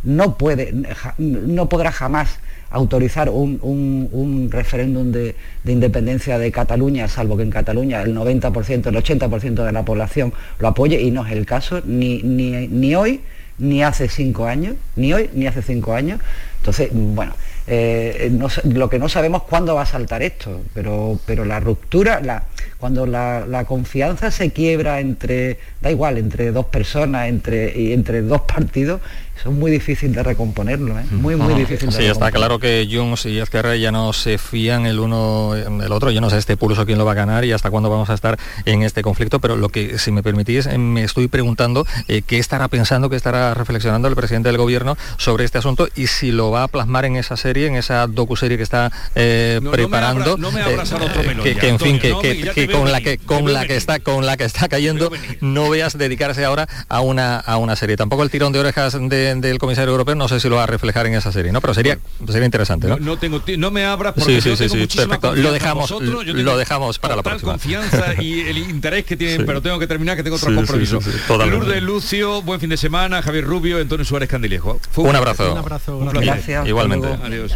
no puede, no podrá jamás autorizar un, un- un referéndum de, de independencia de Cataluña, salvo que en Cataluña el 90%, el 80% de la población lo apoye y no es el caso ni, ni, ni hoy ni hace cinco años, ni hoy ni hace cinco años. Entonces, bueno, eh, lo que no sabemos cuándo va a saltar esto, pero, pero la ruptura, la, cuando la, la confianza se quiebra entre, da igual, entre dos personas, entre, y entre dos partidos, eso es muy difícil de recomponerlo, ¿eh? muy, muy Ajá. difícil de Sí, está claro que Junts y Esquerra ya no se fían el uno del otro. Yo no sé este pulso quién lo va a ganar y hasta cuándo vamos a estar en este conflicto, pero lo que, si me permitís, eh, me estoy preguntando eh, qué estará pensando, qué estará reflexionando el presidente del gobierno sobre este asunto y si lo va a plasmar en esa serie, en esa docuserie que está eh, No, no me preparando. abras- no me abras ahora otro melón que, ya, que, en fin, que, no, que- ya que con la que con la que está con la que está cayendo no veas dedicarse ahora a una a una serie. Tampoco el tirón de orejas de- del comisario europeo, no sé si lo va a reflejar en esa serie, ¿no? Pero sería sería interesante, ¿no? No, no tengo no me abras porque Sí, sí, yo tengo sí, perfecto. Lo dejamos, vosotros, yo lo dejamos para la próxima. confianza y el interés que tienen, Sí. pero tengo que terminar que tengo otros Sí, sí, compromisos. sí, sí, totalmente. Lourdes Lucio, buen fin de semana, Javier Rubio, Antonio Suárez Candilejo. Fue Un abrazo. Un abrazo, Un gracias. Igualmente. Adiós.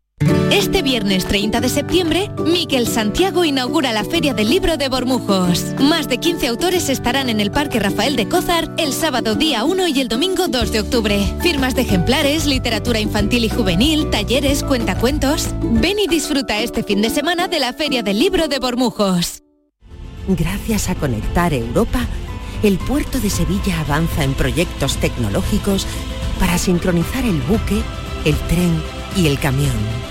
Este viernes 30 de septiembre, Miquel Santiago inaugura la Feria del Libro de Bormujos. Más de 15 autores estarán en el Parque Rafael de Cózar el sábado día 1 y el domingo 2 de octubre. Firmas de ejemplares, literatura infantil y juvenil, talleres, cuentacuentos. Ven y disfruta este fin de semana de la Feria del Libro de Bormujos. Gracias a Conectar Europa, el puerto de Sevilla avanza en proyectos tecnológicos para sincronizar el buque, el tren y el camión.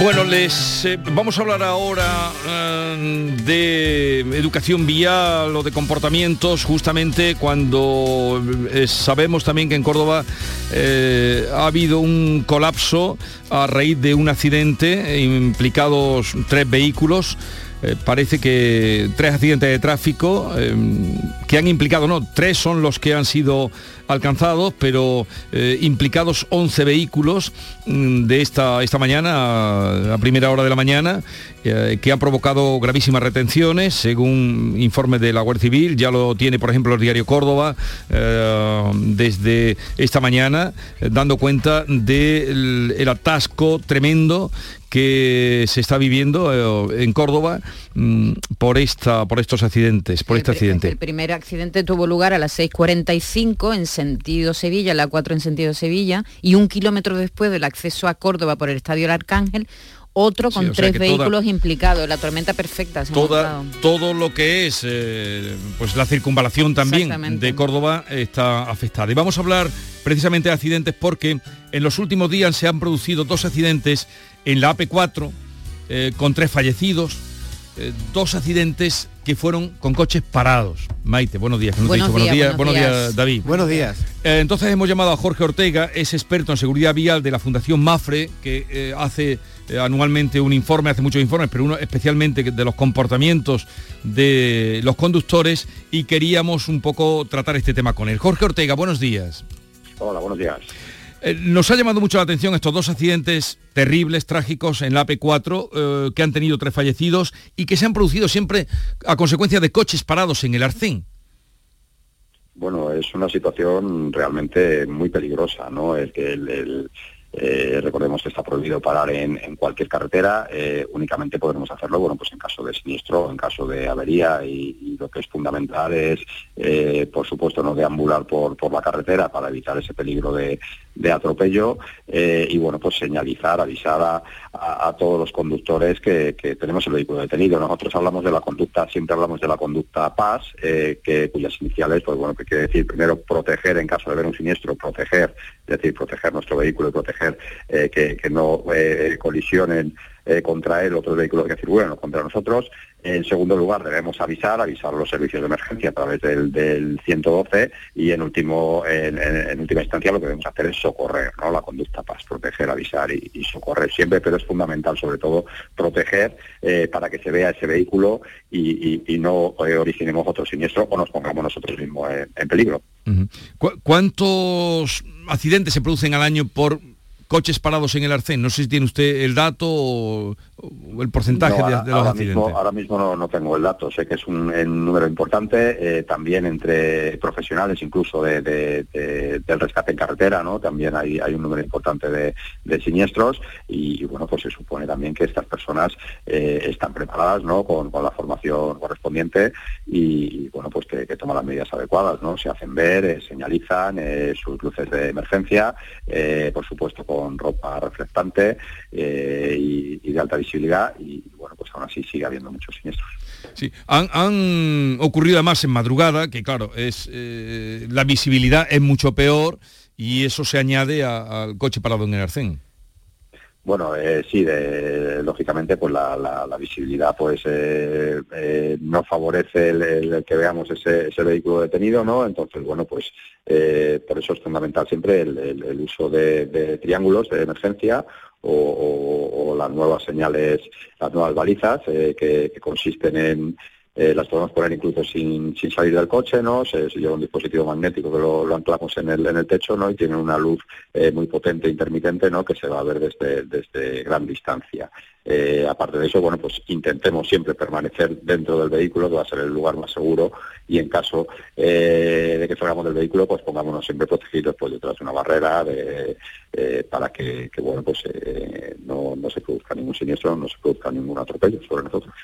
Bueno, les eh, vamos a hablar ahora eh, de educación vial o de comportamientos, justamente cuando eh, sabemos también que en Córdoba ha habido un colapso a raíz de un accidente, implicados tres vehículos. Parece que tres accidentes de tráfico que han implicado, no, tres son los que han sido alcanzados, pero eh, implicados 11 vehículos mm, de esta, esta mañana, a primera hora de la mañana, eh, que han provocado gravísimas retenciones, según informes de la Guardia Civil, ya lo tiene, por ejemplo, el diario Córdoba eh, desde esta mañana, dando cuenta del atasco tremendo que se está viviendo en Córdoba mm, por esta por estos accidentes, por este accidente. El primer accidente tuvo lugar a las 6.45 en sentido Sevilla, la 4 en sentido Sevilla, y un kilómetro después del acceso a Córdoba por el Estadio El Arcángel, otro con tres vehículos implicados, la tormenta perfecta. toda, todo lo que es eh, pues la circunvalación también de Córdoba está afectada. Y vamos a hablar precisamente de accidentes porque en los últimos días se han producido dos accidentes en la AP4 eh, con tres fallecidos, eh, dos accidentes que fueron con coches parados. Maite, buenos días. Buenos, días, buenos, días, David. Buenos días. Eh, entonces hemos llamado a Jorge Ortega, es experto en seguridad vial de la Fundación Mafre, que eh, hace eh, anualmente un informe, hace muchos informes, pero uno especialmente de los comportamientos de los conductores y queríamos un poco tratar este tema con él. Jorge Ortega, buenos días. Hola, buenos días. Eh, nos ha llamado mucho la atención estos dos accidentes terribles, trágicos en la AP4, eh, que han tenido tres fallecidos y que se han producido siempre a consecuencia de coches parados en el Arcén. Bueno, es una situación realmente muy peligrosa, ¿no? Que eh, recordemos que está prohibido parar en, cualquier carretera, únicamente podremos hacerlo bueno, pues en caso de siniestro, en caso de avería y, lo que es fundamental es, por supuesto, no deambular por, por la carretera para evitar ese peligro de, atropello y bueno, pues señalizar, avisar a, todos los conductores que, tenemos el vehículo detenido. Nosotros hablamos de la conducta, siempre hablamos de la conducta PAS, que, cuyas iniciales, pues bueno, que quiere decir primero proteger en caso de ver un siniestro, proteger, es decir, proteger nuestro vehículo y proteger eh, que, no eh, colisionen eh, contra él otros vehículos que circulan contra nosotros. En segundo lugar, debemos avisar, avisar los servicios de emergencia a través del, 112 y en último, en, última instancia lo que debemos hacer es socorrer, ¿no? La conducta para proteger, avisar y, socorrer siempre, pero es fundamental sobre todo proteger para que se vea ese vehículo y, no originemos otro siniestro o nos pongamos nosotros mismos en, peligro. ¿Cuántos accidentes se producen al año por coches parados en el arcén. No sé si tiene usted el dato o, el porcentaje de, los ahora accidentes. Mismo, ahora mismo no, tengo el dato. Sé que es un, número importante, eh, también entre profesionales incluso de, del rescate en carretera, ¿no? También hay, hay un número importante de, siniestros y, bueno, pues se supone también que estas personas eh, están preparadas, ¿no? Con, la formación correspondiente y, bueno, pues que, toman las medidas adecuadas, ¿no? Se hacen ver, eh, señalizan sus luces de emergencia, por supuesto con con ropa reflectante eh, y, de alta visibilidad y bueno, pues aún así sigue habiendo muchos siniestros. Sí, han, ocurrido además en madrugada, que claro, es eh, la visibilidad es mucho peor y eso se añade al coche parado en el arcén. Bueno, eh, sí, lógicamente pues la, visibilidad pues eh, eh, no favorece el, que veamos ese, vehículo detenido, ¿no? Entonces, bueno, pues por eso es fundamental siempre el, uso de, triángulos de emergencia o, las nuevas señales, las nuevas balizas que, consisten en, eh, las podemos poner incluso sin, salir del coche, ¿no? Se, lleva un dispositivo magnético que lo, anclamos en el, en el techo, ¿no? Y tiene una luz eh, muy potente, intermitente, ¿no? Que se va a ver desde, desde gran distancia. Eh, aparte de eso, bueno, pues intentemos siempre permanecer dentro del vehículo, que va a ser el lugar más seguro, y en caso de que salgamos del vehículo, pues pongámonos siempre protegidos pues, detrás de una barrera para que, que, bueno, pues no, no se produzca ningún siniestro, no se produzca ningún atropello sobre nosotros.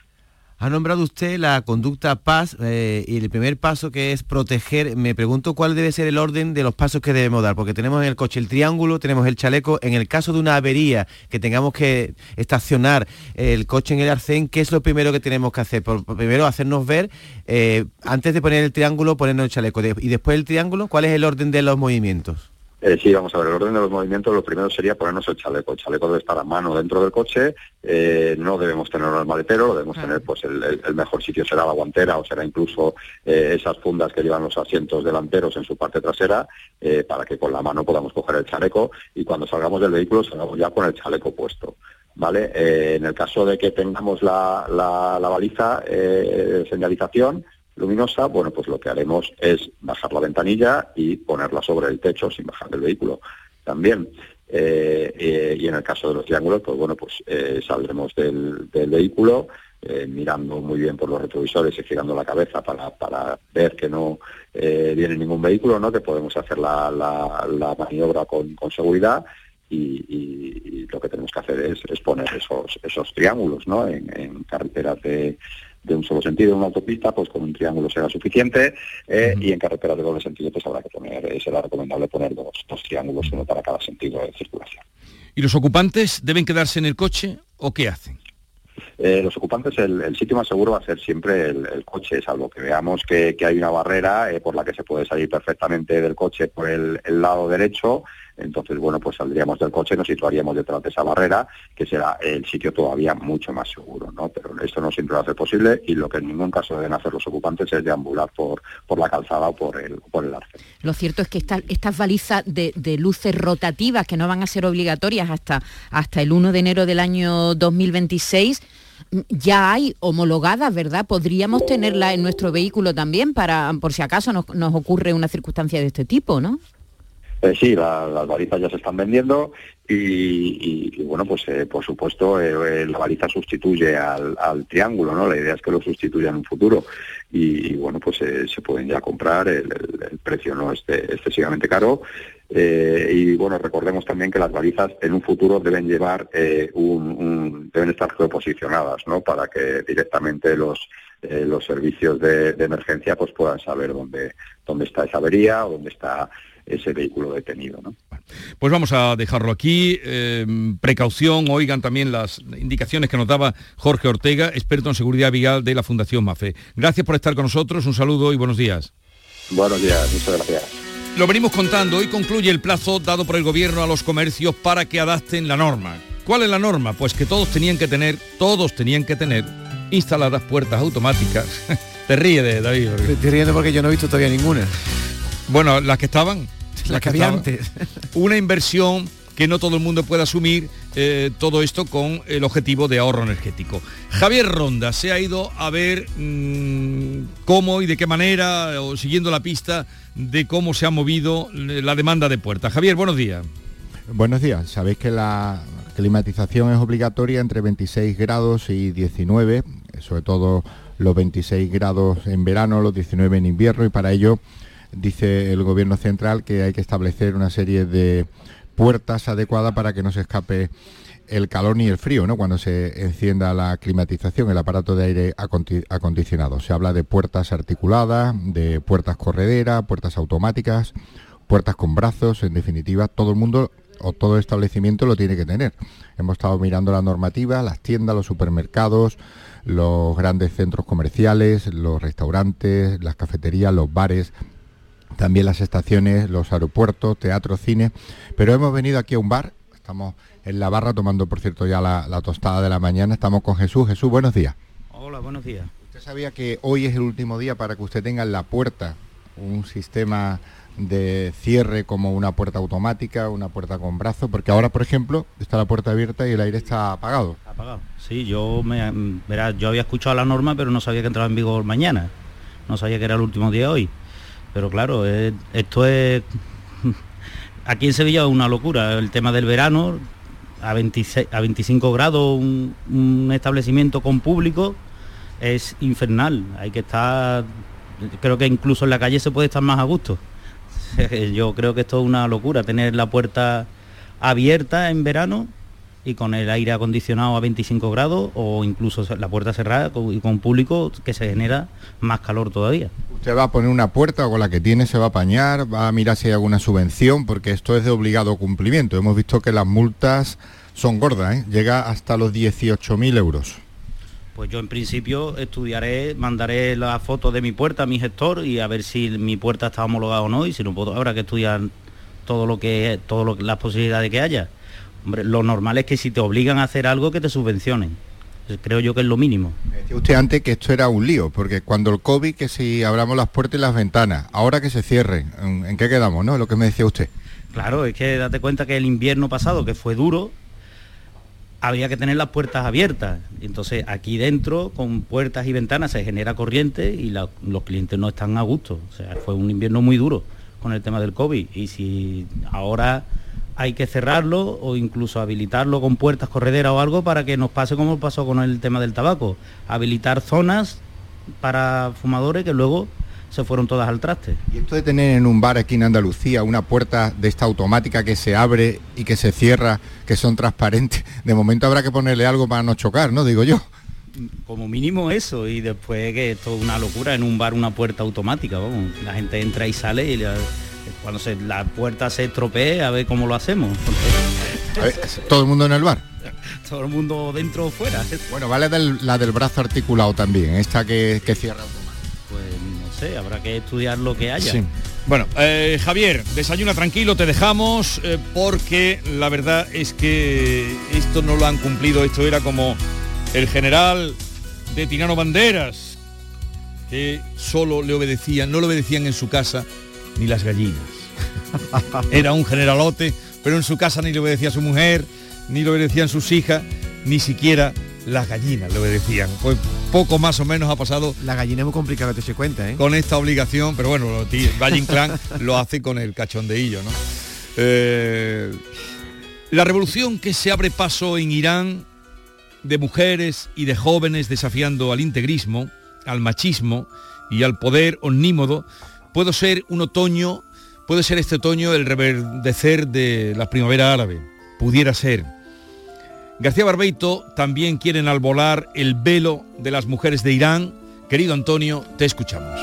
Ha nombrado usted la conducta paz eh, y el primer paso que es proteger. Me pregunto cuál debe ser el orden de los pasos que debemos dar, porque tenemos en el coche el triángulo, tenemos el chaleco. En el caso de una avería que tengamos que estacionar el coche en el arcén, ¿qué es lo primero que tenemos que hacer? primero hacernos ver, eh, antes de poner el triángulo, ponernos el chaleco. y después el triángulo, ¿cuál es el orden de los movimientos? Eh, sí, vamos a ver, el orden de los movimientos, lo primero sería ponernos el chaleco. El chaleco debe estar a mano dentro del coche, eh, no debemos tenerlo en el maletero, lo debemos tener, pues el, mejor sitio será la guantera o será incluso eh, esas fundas que llevan los asientos delanteros en su parte trasera, para que con la mano podamos coger el chaleco y cuando salgamos del vehículo salgamos ya con el chaleco puesto. ¿Vale? en el caso de que tengamos la, la, la baliza señalización, luminosa, bueno, pues lo que haremos es bajar la ventanilla y ponerla sobre el techo sin bajar del vehículo también. Eh, eh, y en el caso de los triángulos, pues bueno, pues eh, saldremos del, vehículo mirando muy bien por los retrovisores y girando la cabeza para, para ver que no viene ningún vehículo, ¿no? Que podemos hacer la, la, maniobra con, seguridad y, lo que tenemos que hacer es, poner esos, esos triángulos, ¿no? en carreteras de de un solo sentido en una autopista, pues con un triángulo será suficiente eh, y en carreteras de doble sentido pues habrá que poner, eh, será recomendable poner dos, dos triángulos, uno para cada sentido de circulación. ¿Y los ocupantes deben quedarse en el coche o qué hacen? Eh, los ocupantes, el, sitio más seguro va a ser siempre el, coche, salvo que veamos que, hay una barrera por la que se puede salir perfectamente del coche por el lado derecho entonces, bueno, pues saldríamos del coche, nos situaríamos detrás de esa barrera, que será el sitio todavía mucho más seguro, ¿no? Pero esto no siempre a ser posible y lo que en ningún caso deben hacer los ocupantes es deambular por, por la calzada o por el, por el arce. Lo cierto es que estas balizas de, luces rotativas que no van a ser obligatorias hasta, hasta el 1 de enero del año 2026, ya hay homologadas, ¿verdad? Podríamos tenerla en nuestro vehículo también para, por si acaso nos, nos ocurre una circunstancia de este tipo, ¿no? Eh, sí, las balizas ya se están vendiendo y, bueno, pues eh, por supuesto eh, la baliza sustituye al, triángulo, ¿no? La idea es que lo sustituya en un futuro y, bueno, pues se pueden ya comprar, el, precio no es excesivamente caro y bueno, recordemos también que las balizas en un futuro deben llevar un, deben estar geoposicionadas, ¿no? Para que directamente los los servicios de, emergencia pues puedan saber dónde dónde está esa avería o dónde está ese vehículo detenido. ¿no? Pues vamos a dejarlo aquí. Eh, precaución, oigan también las indicaciones que nos daba Jorge Ortega, experto en seguridad vial de la Fundación MAFE. Gracias por estar con nosotros, un saludo y buenos días. Buenos días, muchas gracias. Lo venimos contando, hoy concluye el plazo dado por el gobierno a los comercios para que adapten la norma. ¿Cuál es la norma? Pues que todos tenían que tener, todos tenían que tener instaladas puertas automáticas. Te ríe de David. Te riendo porque yo no he visto todavía ninguna. Bueno, las que estaban. Las que, había antes. Una inversión que no todo el mundo puede asumir eh, todo esto con el objetivo de ahorro energético. Javier Ronda se ha ido a ver mm, cómo y de qué manera, o siguiendo la pista de cómo se ha movido la demanda de puertas. Javier, buenos días. Buenos días. Sabéis que la climatización es obligatoria entre 26 grados y 19, sobre todo los 26 grados en verano, los 19 en invierno y para ello dice el gobierno central que hay que establecer una serie de puertas adecuadas para que no se escape el calor ni el frío, ¿no? Cuando se encienda la climatización, el aparato de aire acondicionado. Se habla de puertas articuladas, de puertas correderas, puertas automáticas, puertas con brazos, en definitiva, todo el mundo o todo establecimiento lo tiene que tener. Hemos estado mirando la normativa, las tiendas, los supermercados, los grandes centros comerciales, los restaurantes, las cafeterías, los bares, también las estaciones, los aeropuertos, teatro, cine, pero hemos venido aquí a un bar, estamos en la barra tomando, por cierto, ya la, tostada de la mañana, estamos con Jesús. Jesús, buenos días. Hola, buenos días. ¿Usted sabía que hoy es el último día para que usted tenga en la puerta un sistema de cierre como una puerta automática, una puerta con brazo, porque ahora, por ejemplo, está la puerta abierta y el aire está apagado. Apagado. Sí, yo me, yo había escuchado la norma, pero no sabía que entraba en vigor mañana. No sabía que era el último día hoy. Pero claro, esto es aquí en Sevilla es una locura. El tema del verano, a, 26, a 25 grados, un establecimiento con público es infernal. Hay que estar, creo que incluso en la calle se puede estar más a gusto. Yo creo que esto es una locura, tener la puerta abierta en verano y con el aire acondicionado a 25 grados o incluso la puerta cerrada y con público que se genera más calor todavía. Usted va a poner una puerta o con la que tiene se va a apañar, va a mirar si hay alguna subvención, porque esto es de obligado cumplimiento. Hemos visto que las multas son gordas, ¿eh? llega hasta los 18.000 euros. Pues yo en principio estudiaré, mandaré la foto de mi puerta a mi gestor y a ver si mi puerta está homologada o no y si no puedo habrá que estudiar todo lo que todo lo, las posibilidades que haya. Hombre, lo normal es que si te obligan a hacer algo que te subvencionen. Creo yo que es lo mínimo. decía usted antes que esto era un lío, porque cuando el COVID, que si abramos las puertas y las ventanas, ahora que se cierren, ¿en qué quedamos, no? Lo que me decía usted. Claro, es que date cuenta que el invierno pasado, que fue duro, había que tener las puertas abiertas. Entonces aquí dentro, con puertas y ventanas, se genera corriente y los clientes no están a gusto. O sea, fue un invierno muy duro con el tema del COVID. Y si ahora hay que cerrarlo o incluso habilitarlo con puertas correderas o algo para que nos pase como pasó con el tema del tabaco. Habilitar zonas para fumadores que luego se fueron todas al traste. Y esto de tener en un bar aquí en Andalucía una puerta de esta automática que se abre y que se cierra, que son transparentes, de momento habrá que ponerle algo para no chocar, ¿no? Digo yo. Como mínimo eso, y después que esto es una locura, en un bar una puerta automática, vamos, la gente entra y sale y cuando se, la puerta se estropee, a ver cómo lo hacemos. ¿Todo el mundo en el bar? Todo el mundo dentro o fuera. Bueno, vale la del brazo articulado también, esta que, que cierra habrá que estudiar lo que haya. Bueno, eh, Javier, desayuna tranquilo, te dejamos, eh, porque la verdad es que esto no lo han cumplido, esto era como el general de Tirano Banderas, que solo le obedecían, no le obedecían en su casa ni las gallinas. era un generalote, pero en su casa ni le obedecía a su mujer, ni le obedecían sus hijas, ni siquiera las gallinas le obedecían. Pues poco más o menos ha pasado. La gallina es muy complicada te se cuenta, ¿eh? Con esta obligación, pero bueno, Valle Clan lo hace con el cachondeillo, ¿no? Eh, la revolución que se abre paso en Irán de mujeres y de jóvenes desafiando al integrismo, al machismo y al poder omnímodo, puede ser un otoño, puede ser este otoño el reverdecer de la primavera árabe, pudiera ser. García Barbeito también quieren albolar el velo de las mujeres de Irán. Querido Antonio, te escuchamos.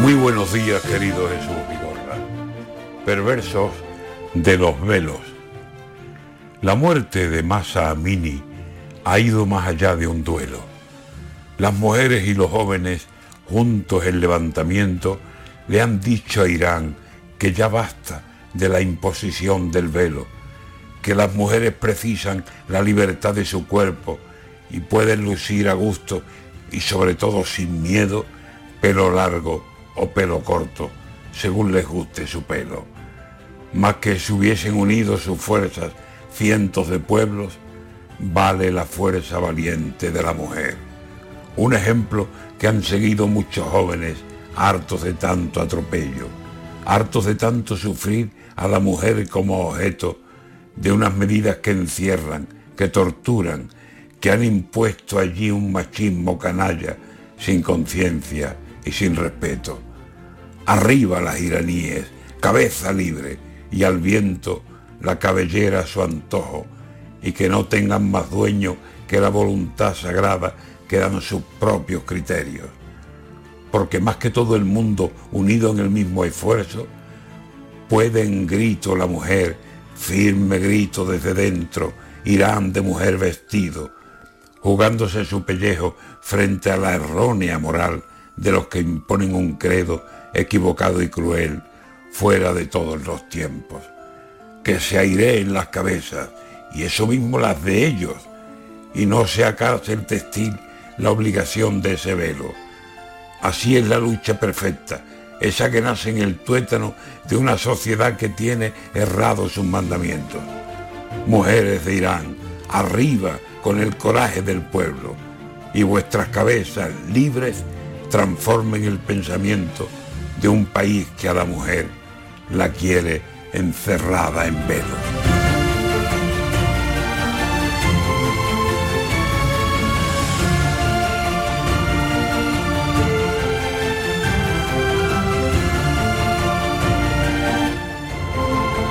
Muy buenos días, querido Jesús Vigorra. Perversos de los velos. La muerte de Masa Amini ha ido más allá de un duelo. Las mujeres y los jóvenes juntos el levantamiento, le han dicho a Irán que ya basta de la imposición del velo, que las mujeres precisan la libertad de su cuerpo y pueden lucir a gusto y sobre todo sin miedo pelo largo o pelo corto, según les guste su pelo. Más que si hubiesen unido sus fuerzas cientos de pueblos, vale la fuerza valiente de la mujer. Un ejemplo que han seguido muchos jóvenes hartos de tanto atropello, hartos de tanto sufrir a la mujer como objeto de unas medidas que encierran, que torturan, que han impuesto allí un machismo canalla, sin conciencia y sin respeto. Arriba las iraníes, cabeza libre y al viento la cabellera a su antojo, y que no tengan más dueño que la voluntad sagrada quedan sus propios criterios. Porque más que todo el mundo unido en el mismo esfuerzo, puede en grito la mujer, firme grito desde dentro, irán de mujer vestido, jugándose su pellejo frente a la errónea moral de los que imponen un credo equivocado y cruel fuera de todos los tiempos. Que se en las cabezas, y eso mismo las de ellos, y no sea cárcel textil la obligación de ese velo. Así es la lucha perfecta, esa que nace en el tuétano de una sociedad que tiene errados sus mandamientos. Mujeres de Irán, arriba con el coraje del pueblo, y vuestras cabezas libres transformen el pensamiento de un país que a la mujer la quiere encerrada en velo.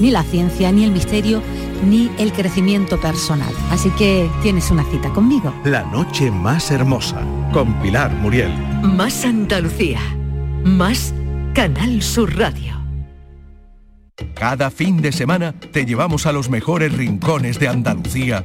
ni la ciencia, ni el misterio, ni el crecimiento personal. Así que tienes una cita conmigo. La noche más hermosa, con Pilar Muriel. Más Andalucía, más Canal Sur Radio. Cada fin de semana te llevamos a los mejores rincones de Andalucía